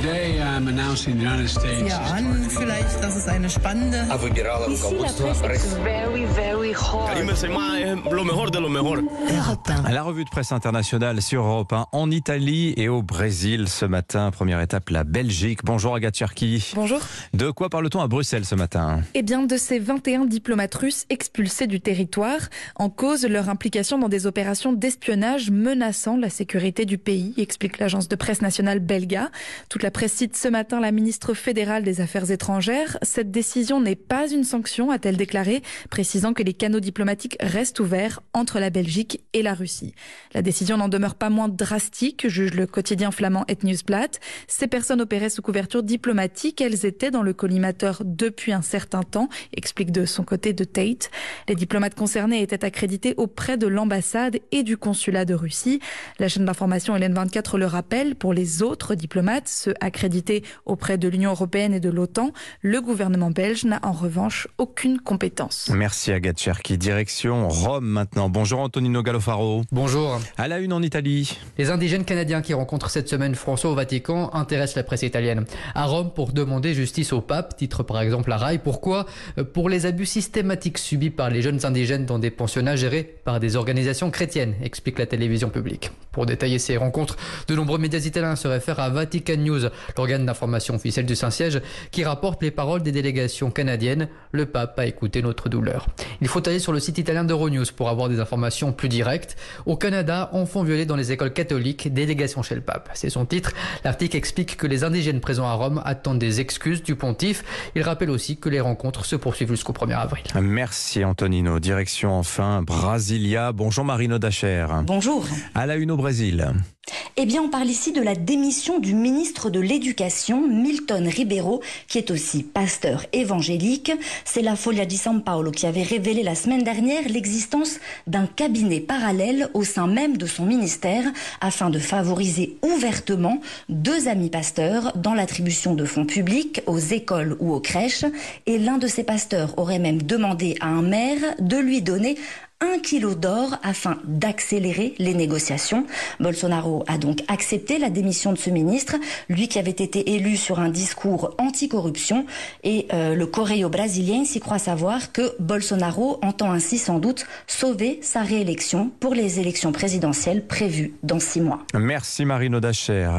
Today I'm announcing the United States. Ja, an vielleicht, dass es eine spannende. La revue de presse internationale sur Europe 1 en Italie et au Brésil ce matin. Première étape, la Belgique. Bonjour Agathe Cherki. Bonjour. De quoi parle-t-on à Bruxelles ce matin? Eh bien, de ces 21 diplomates russes expulsés du territoire, en cause leur implication dans des opérations d'espionnage menaçant la sécurité du pays, explique l'agence de presse nationale Belga. Toute la presse cite ce matin la ministre fédérale des Affaires étrangères. Cette décision n'est pas une sanction, a-t-elle déclaré, précisant que les canaux diplomatiques restent ouverts entre la Belgique et la Russie. La décision n'en demeure pas moins drastique, juge le quotidien flamand Et Newsblad. Ces personnes opéraient sous couverture diplomatique, elles étaient dans le collimateur depuis un certain temps, explique de son côté de Tate. Les diplomates concernés étaient accrédités auprès de l'ambassade et du consulat de Russie. La chaîne d'information Hélène 24 le rappelle, pour les autres diplomates, ceux accrédités auprès de l'Union européenne et de l'OTAN, le gouvernement belge n'a en revanche aucune compétence. Merci Agathe Cherki. Direction Rome maintenant. Bonjour Antonino Gallofaro. Bonjour. À la une en Italie. Les indigènes canadiens qui rencontrent cette semaine François au Vatican intéressent la presse italienne. À Rome pour demander justice au pape, titre par exemple la RAI. Pourquoi? Pour les abus systématiques subis par les jeunes indigènes dans des pensionnats gérés par des organisations chrétiennes, explique la télévision publique. Pour détailler ces rencontres, de nombreux médias italiens se réfèrent à Vatican News, l'organe d'information officiel du Saint-Siège, qui rapporte les paroles des délégations canadiennes. Le pape a écouté notre douleur. Il faut aller sur le site italien d'Euronews pour avoir des informations plus directes. Au Canada, enfants violés dans les écoles catholiques, délégation chez le pape. C'est son titre. L'article explique que les indigènes présents à Rome attendent des excuses du pontife. Il rappelle aussi que les rencontres se poursuivent jusqu'au 1er avril. Merci Antonino. Direction enfin Brasilia. Bonjour Marino Dacher. Bonjour. À la une au Brésil. Eh bien, on parle ici de la démission du ministre de l'Éducation, Milton Ribeiro, qui est aussi pasteur évangélique. C'est la Folia di San Paolo qui avait révélé la semaine dernière l'existence d'un cabinet parallèle au sein même de son ministère afin de favoriser ouvertement deux amis pasteurs dans l'attribution de fonds publics aux écoles ou aux crèches. Et l'un de ces pasteurs aurait même demandé à un maire de lui donner un kilo d'or afin d'accélérer les négociations. Bolsonaro a donc accepté la démission de ce ministre, lui qui avait été élu sur un discours anticorruption. Et euh, le Correio brésilien s'y croit savoir que Bolsonaro entend ainsi sans doute sauver sa réélection pour les élections présidentielles prévues dans six mois. Merci Marino Dacher.